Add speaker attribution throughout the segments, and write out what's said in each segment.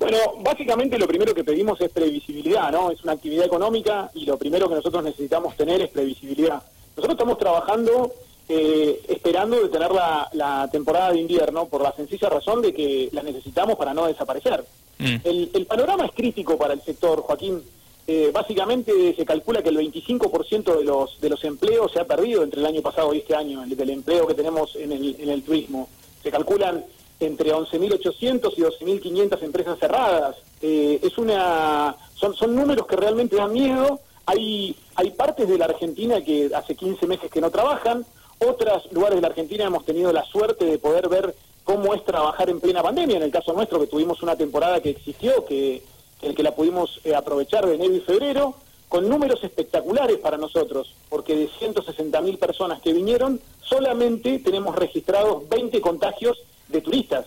Speaker 1: Bueno, básicamente lo primero que pedimos es previsibilidad, ¿no? Es una actividad económica y lo primero que nosotros necesitamos tener es previsibilidad. Nosotros estamos trabajando eh, esperando de tener la, temporada de invierno por la sencilla razón de que la necesitamos para no desaparecer. Mm. El, panorama es crítico para el sector, Joaquín. Eh, básicamente se calcula que el 25% de los, de los empleos se ha perdido entre el año pasado y este año, el, del empleo que tenemos en el, en el turismo. Se calculan entre 11.800 y 12.500 empresas cerradas. Eh, es una, son, son números que realmente dan miedo. Hay, hay partes de la Argentina que hace 15 meses que no trabajan. Otros lugares de la Argentina hemos tenido la suerte de poder ver cómo es trabajar en plena pandemia. En el caso nuestro, que tuvimos una temporada que existió, que, el que la pudimos eh, aprovechar de enero y febrero, con números espectaculares para nosotros, porque de 160.000 personas que vinieron, solamente tenemos registrados 20 contagios de turistas.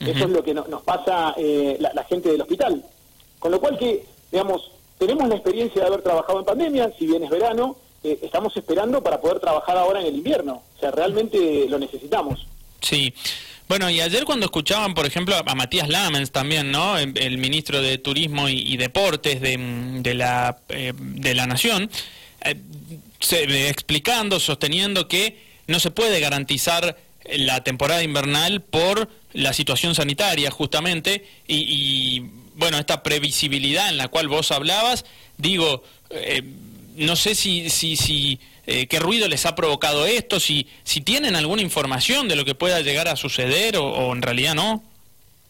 Speaker 1: Eso es lo que nos pasa eh, la, gente del hospital. Con lo cual que, digamos, tenemos la experiencia de haber trabajado en pandemia, si bien es verano, eh, estamos esperando para poder trabajar ahora en el invierno. O sea, realmente lo necesitamos.
Speaker 2: Sí. Bueno, y ayer cuando escuchaban, por ejemplo, a Matías Lamens también, ¿no? El, ministro de Turismo y, Deportes de, la, eh, de la Nación, explicando, sosteniendo que no se puede garantizar la temporada invernal por la situación sanitaria justamente y, bueno, esta previsibilidad en la cual vos hablabas, digo, eh, no sé si, si, si eh, qué ruido les ha provocado esto, si, si tienen alguna información de lo que pueda llegar a suceder o, en realidad no.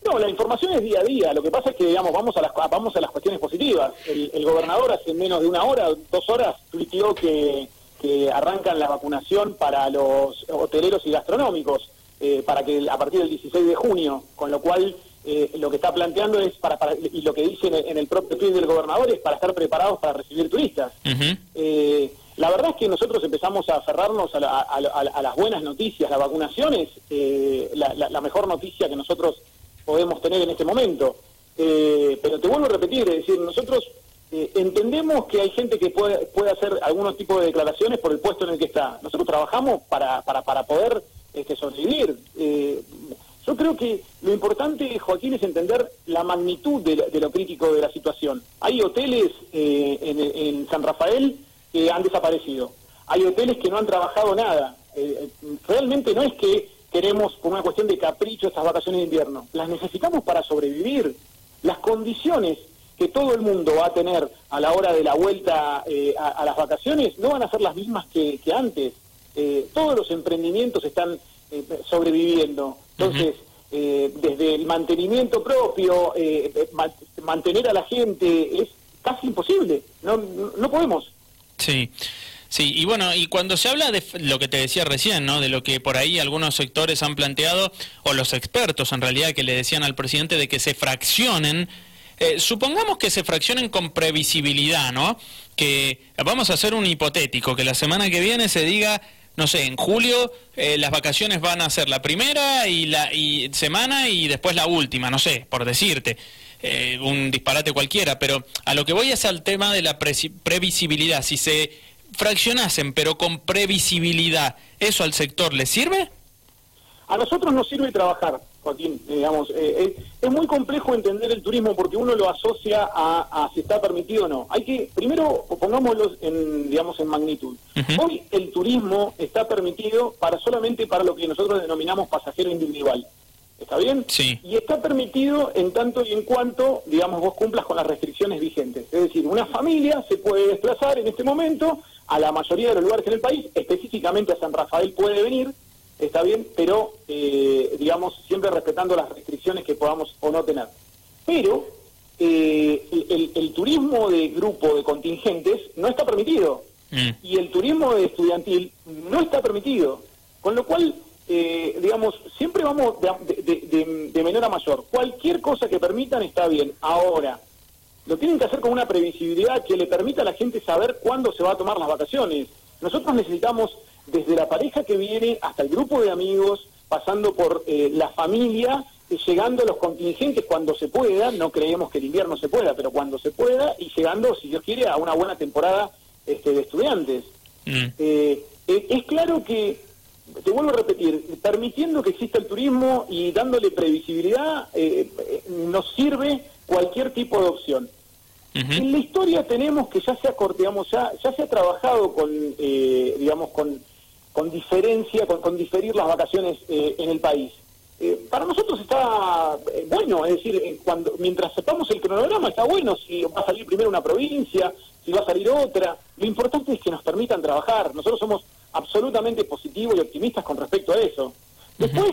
Speaker 1: No, la información es día a día. Lo que pasa es que, digamos, vamos a las, vamos a las cuestiones positivas. El, el gobernador hace menos de una hora, dos horas, tuiteó que que arrancan la vacunación para los hoteleros y gastronómicos, eh, para que a partir del 16 de junio, con lo cual eh, lo que está planteando es, para, y lo que dice en el, propio tweet del gobernador, es para estar preparados para recibir turistas. Eh, la verdad es que nosotros empezamos a aferrarnos a, las buenas noticias. La vacunación es la, mejor noticia que nosotros podemos tener en este momento. pero te vuelvo a repetir, es decir, nosotros eh, entendemos que hay gente que puede, puede hacer algunos tipos de declaraciones por el puesto en el que está. Nosotros trabajamos para, para, para poder este, sobrevivir. Eh, yo creo que lo importante, Joaquín, es entender la magnitud de, lo crítico de la situación. Hay hoteles eh, en, San Rafael que han desaparecido. Hay hoteles que no han trabajado nada. realmente no es que queremos, por una cuestión de capricho, estas vacaciones de invierno. Las necesitamos para sobrevivir. Las condiciones que todo el mundo va a tener a la hora de la vuelta eh, a, las vacaciones no van a ser las mismas que, antes. Eh, todos los emprendimientos están eh, sobreviviendo. Entonces, desde el mantenimiento propio, mantener a la gente es casi imposible. No, no podemos.
Speaker 2: Sí. Sí, y bueno, y cuando se habla de lo que te decía recién, ¿no? De lo que por ahí algunos sectores han planteado, o los expertos en realidad que le decían al presidente de que se fraccionen eh, supongamos que se fraccionen con previsibilidad, ¿no? Que vamos a hacer un hipotético, que la semana que viene se diga, no sé, en julio eh, las vacaciones van a ser la primera y la y semana y después la última, no sé, por decirte. Eh, un disparate cualquiera, pero a lo que voy es al tema de la previsibilidad. Si se fraccionasen, pero con previsibilidad, ¿eso al sector le sirve?
Speaker 1: A nosotros nos sirve trabajar, Joaquín, digamos. Eh, es, muy complejo entender el turismo porque uno lo asocia a, si está permitido o no. Hay que, primero, pongámoslo en, digamos, en magnitud. Hoy el turismo está permitido para solamente para lo que nosotros denominamos pasajero individual. ¿Está bien?
Speaker 2: Sí.
Speaker 1: Y está permitido en tanto y en cuanto, digamos, vos cumplas con las restricciones vigentes. Es decir, una familia se puede desplazar en este momento a la mayoría de los lugares en el país, específicamente a San Rafael puede venir, está bien, pero eh, digamos siempre respetando las restricciones que podamos o no tener. Pero eh, el, turismo de grupo de contingentes no está permitido mm. y el turismo de estudiantil no está permitido, con lo cual eh, digamos siempre vamos de, de menor a mayor. Cualquier cosa que permitan está bien. Ahora lo tienen que hacer con una previsibilidad que le permita a la gente saber cuándo se va a tomar las vacaciones. Nosotros necesitamos desde la pareja que viene hasta el grupo de amigos, pasando por eh, la familia, llegando a los contingentes cuando se pueda, no creemos que el invierno se pueda, pero cuando se pueda, y llegando, si Dios quiere, a una buena temporada este, de estudiantes. Mm. Eh, eh, es claro que te vuelvo a repetir, permitiendo que exista el turismo y dándole previsibilidad, eh, eh, nos sirve cualquier tipo de opción. En la historia tenemos que ya se ha, digamos, ya, ya se ha trabajado con, eh, digamos, con, con diferencia, con, con diferir las vacaciones en el país. para nosotros está bueno, es decir, cuando mientras sepamos el cronograma está bueno si va a salir primero una provincia, si va a salir otra. Lo importante es que nos permitan trabajar. Nosotros somos absolutamente positivos y optimistas con respecto a eso. Después,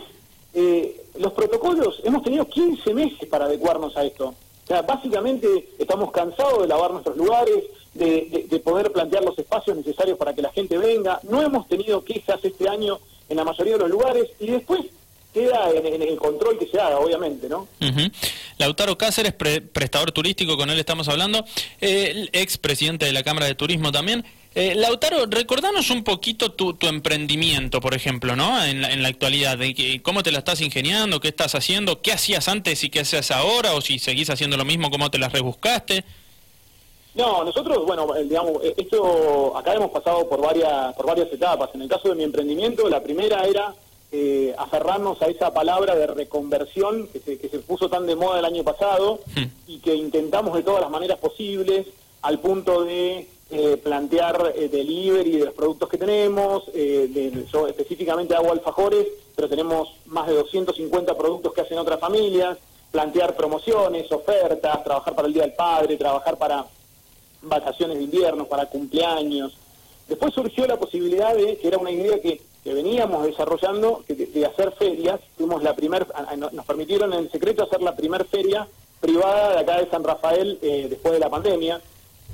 Speaker 1: eh, los protocolos, hemos tenido 15 meses para adecuarnos a esto. O sea, básicamente estamos cansados de lavar nuestros lugares, de, poder plantear los espacios necesarios para que la gente venga. No hemos tenido quejas este año en la mayoría de los lugares y después queda en, el control que se haga, obviamente, ¿no?
Speaker 2: Lautaro Cáceres, prestador turístico, con él estamos hablando, eh, ex presidente de la Cámara de Turismo también. Eh, Lautaro, recordanos un poquito tu, emprendimiento, por ejemplo, ¿no? En la, actualidad, de cómo te la estás ingeniando, qué estás haciendo, qué hacías antes y qué haces ahora, o si seguís haciendo lo mismo, cómo te las rebuscaste.
Speaker 1: No, nosotros, bueno, eh, digamos, eh, esto, acá hemos pasado por varias, por varias etapas. En el caso de mi emprendimiento, la primera era aferrarnos a esa palabra de reconversión que se, que se puso tan de moda el año pasado hmm. y que intentamos de todas las maneras posibles al punto de eh, plantear eh, delivery de los productos que tenemos. Eh, yo específicamente hago alfajores, pero tenemos más de 250 productos que hacen otras familias. Plantear promociones, ofertas, trabajar para el Día del Padre, trabajar para vacaciones de invierno, para cumpleaños. Después surgió la posibilidad de, que era una idea que, veníamos desarrollando, de, hacer ferias. Fuimos la primer, nos permitieron en secreto hacer la primera feria privada de acá de San Rafael después de la pandemia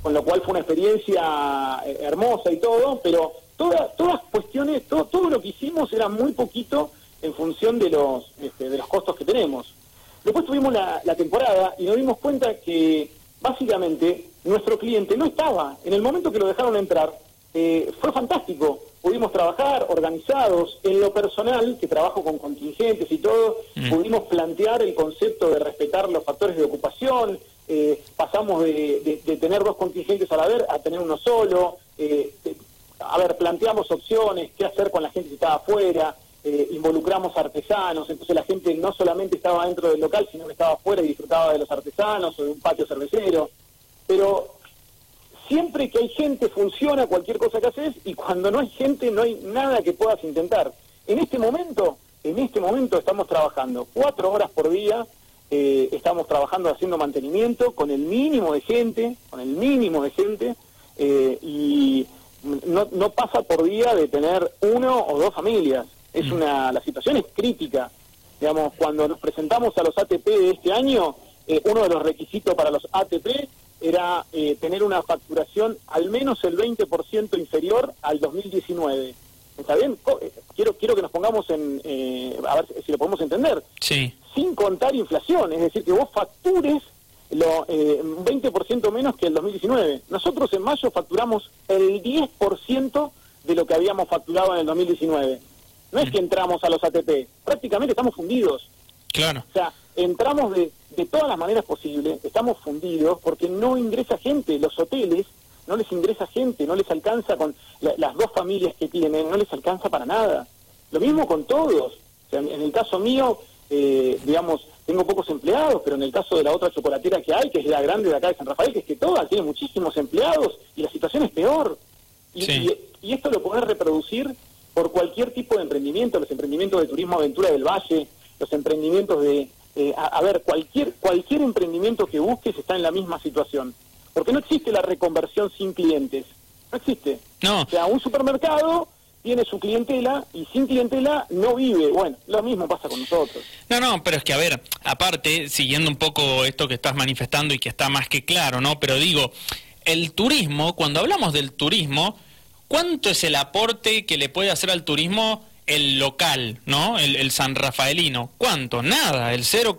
Speaker 1: con lo cual fue una experiencia eh, hermosa y todo, pero todas todas cuestiones, todo, todo lo que hicimos era muy poquito en función de los, este, de los costos que tenemos. Después tuvimos la, temporada y nos dimos cuenta que básicamente nuestro cliente no estaba. En el momento que lo dejaron entrar, eh, fue fantástico. Pudimos trabajar organizados. En lo personal, que trabajo con contingentes y todo, mm. pudimos plantear el concepto de respetar los factores de ocupación, eh, pasamos de, tener dos contingentes a la vez a tener uno solo, eh, a ver, planteamos opciones, qué hacer con la gente que estaba afuera, eh, involucramos artesanos, entonces la gente no solamente estaba dentro del local, sino que estaba afuera y disfrutaba de los artesanos o de un patio cervecero, pero siempre que hay gente funciona cualquier cosa que haces y cuando no hay gente no hay nada que puedas intentar. En este momento, en este momento estamos trabajando cuatro horas por día, eh, estamos trabajando haciendo mantenimiento con el mínimo de gente, con el mínimo de gente, eh, y no, no pasa por día de tener uno o dos familias. Es una, la situación es crítica. Digamos, cuando nos presentamos a los ATP de este año, eh, uno de los requisitos para los ATP era tener una facturación al menos el 20% inferior al 2019. ¿Está bien? Quiero, quiero que nos pongamos en... a ver si lo podemos entender.
Speaker 2: Sí
Speaker 1: sin contar inflación, es decir, que vos factures lo, eh, 20% menos que el 2019. Nosotros en mayo facturamos el 10% de lo que habíamos facturado en el 2019. No es que entramos a los ATP, prácticamente estamos fundidos.
Speaker 2: Claro.
Speaker 1: O sea, entramos de, de todas las maneras posibles, estamos fundidos porque no ingresa gente. Los hoteles no les ingresa gente, no les alcanza con las dos familias que tienen, no les alcanza para nada. Lo mismo con todos. O sea, en el caso mío, eh, digamos, tengo pocos empleados, pero en el caso de la otra chocolatera que hay, que es la grande de acá de San Rafael, que es que toda tiene muchísimos empleados y la situación es peor. Y, esto lo podés reproducir por cualquier tipo de emprendimiento, los emprendimientos de turismo aventura del valle, los emprendimientos de, eh, a, ver, cualquier, cualquier emprendimiento que busques está en la misma situación. Porque no existe la reconversión sin clientes. No existe.
Speaker 2: No.
Speaker 1: O sea, un supermercado tiene su clientela y sin clientela no vive. Bueno, lo mismo pasa con nosotros.
Speaker 2: No, no, pero es que a ver, aparte, siguiendo un poco esto que estás manifestando y que está más que claro, ¿no? Pero digo, el turismo, cuando hablamos del turismo, ¿cuánto es el aporte que le puede hacer al turismo el local, ¿no? El, San Rafaelino. ¿Cuánto? Nada, el 0,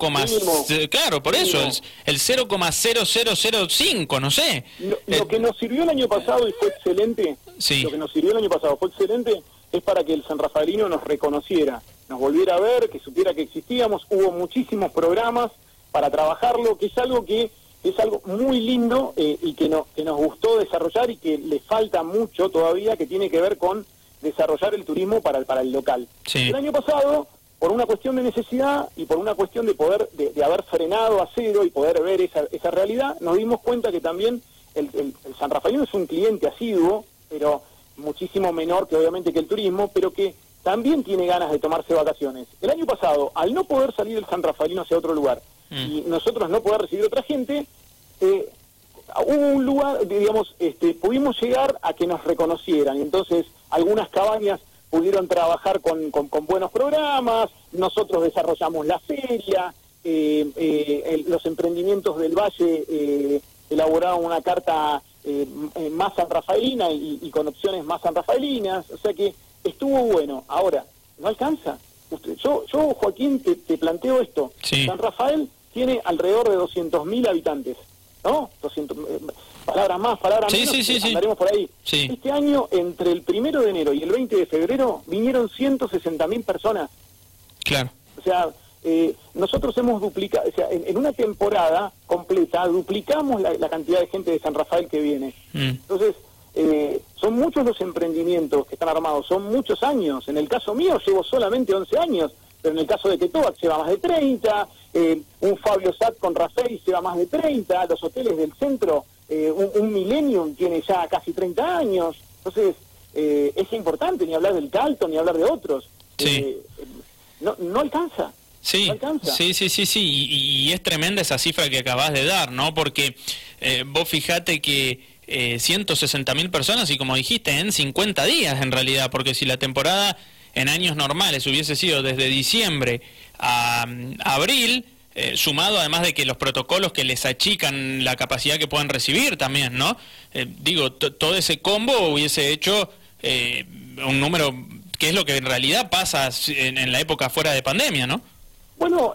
Speaker 2: claro, por eso, el, el 0,0005, no sé.
Speaker 1: Lo, eh, que nos sirvió el año pasado y fue excelente, lo que nos sirvió el año pasado fue excelente, es para que el San Rafaelino nos reconociera, nos volviera a ver, que supiera que existíamos, hubo muchísimos programas para trabajarlo, que es algo que es algo muy lindo eh, y que, no, que nos gustó desarrollar y que le falta mucho todavía, que tiene que ver con desarrollar el turismo para el, para el local. El año pasado, por una cuestión de necesidad y por una cuestión de poder, de, haber frenado a cero y poder ver esa, esa realidad, nos dimos cuenta que también el, el, San Rafaelino es un cliente asiduo, pero muchísimo menor que obviamente que el turismo, pero que también tiene ganas de tomarse vacaciones. El año pasado, al no poder salir el San Rafaelino hacia otro lugar. Y nosotros no poder recibir otra gente, eh, hubo un lugar, digamos, este, pudimos llegar a que nos reconocieran. Entonces, algunas cabañas pudieron trabajar con, con, buenos programas, nosotros desarrollamos la feria, eh, eh, los emprendimientos del Valle eh, elaboraron una carta eh, más san rafaelina y, con opciones más san rafaelinas, o sea que estuvo bueno. Ahora, no alcanza. yo, yo Joaquín, te, planteo esto. San Rafael tiene alrededor de 200.000 habitantes. ¿no? 200, eh, palabras más, palabras menos, sí, andaremos por ahí. Este año, entre el primero de enero y el 20 de febrero, vinieron 160.000 personas.
Speaker 2: Claro.
Speaker 1: O sea, eh, nosotros hemos duplicado, o sea, en, una temporada completa duplicamos la, cantidad de gente de San Rafael que viene. Mm. Entonces, eh, son muchos los emprendimientos que están armados, son muchos años. En el caso mío llevo solamente 11 años, pero en el caso de Ketovac lleva más de 30, eh, un Fabio Sat con Rafael lleva más de 30, los hoteles del centro, eh, un, Millennium tiene ya casi 30 años, entonces eh, es importante ni hablar del Calto ni hablar de otros. no, no alcanza.
Speaker 2: Sí, sí, sí, sí, sí, y, es tremenda esa cifra que acabas de dar, ¿no? Porque vos fijate que eh, 160 mil personas y como dijiste, en 50 días en realidad, porque si la temporada en años normales hubiese sido desde diciembre a, abril, eh, sumado además de que los protocolos que les achican la capacidad que pueden recibir también, ¿no? Eh, digo, todo ese combo hubiese hecho eh, un número que es lo que en realidad pasa en, la época fuera de pandemia, ¿no?
Speaker 1: Bueno,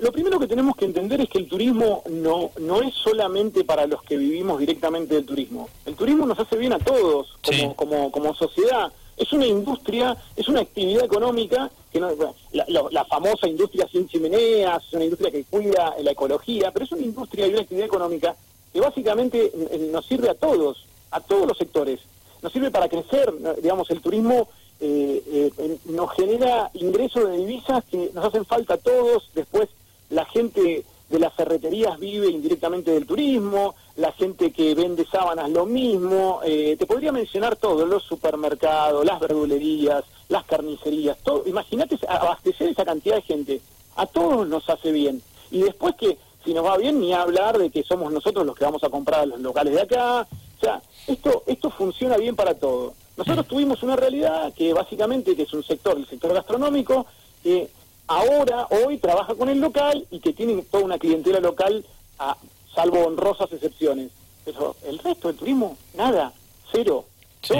Speaker 1: lo primero que tenemos que entender es que el turismo no, no es solamente para los que vivimos directamente del turismo. El turismo nos hace bien a todos como, como, como sociedad es una industria, es una actividad económica, que no, la, famosa industria sin chimeneas, es una industria que cuida la ecología, pero es una industria y una actividad económica que básicamente nos sirve a todos, a todos los sectores. Nos sirve para crecer, digamos, el turismo eh, eh, nos genera ingresos de divisas que nos hacen falta a todos, después la gente de las ferreterías vive indirectamente del turismo, la gente que vende sábanas lo mismo, eh, te podría mencionar todo, los supermercados, las verdulerías, las carnicerías, todo, imagínate abastecer esa cantidad de gente, a todos nos hace bien. Y después que si nos va bien ni hablar de que somos nosotros los que vamos a comprar a los locales de acá, o sea, esto, esto funciona bien para todo. Nosotros tuvimos una realidad que básicamente que es un sector, el sector gastronómico, que ahora, hoy, trabaja con el local y que tiene toda una clientela local, a, salvo honrosas excepciones. Pero el resto del turismo, nada, cero. Yo,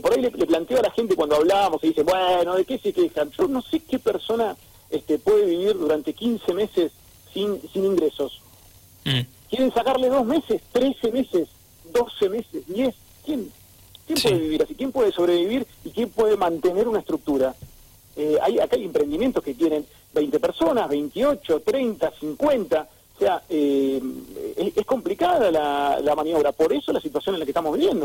Speaker 1: por ahí le, planteo a la gente cuando hablábamos y dice, bueno, ¿de qué se quejan? Yo no sé qué persona este, puede vivir durante 15 meses sin, sin ingresos. Mm. ¿Quieren sacarle dos meses, 13 meses, 12 meses, 10? ¿Quién? ¿Quién puede vivir así? ¿Quién puede sobrevivir y quién puede mantener una estructura? Eh, hay, acá hay emprendimientos que tienen 20 personas, 28, 30, 50. O sea, eh, es, complicada la, maniobra. Por eso la situación en la que estamos viviendo.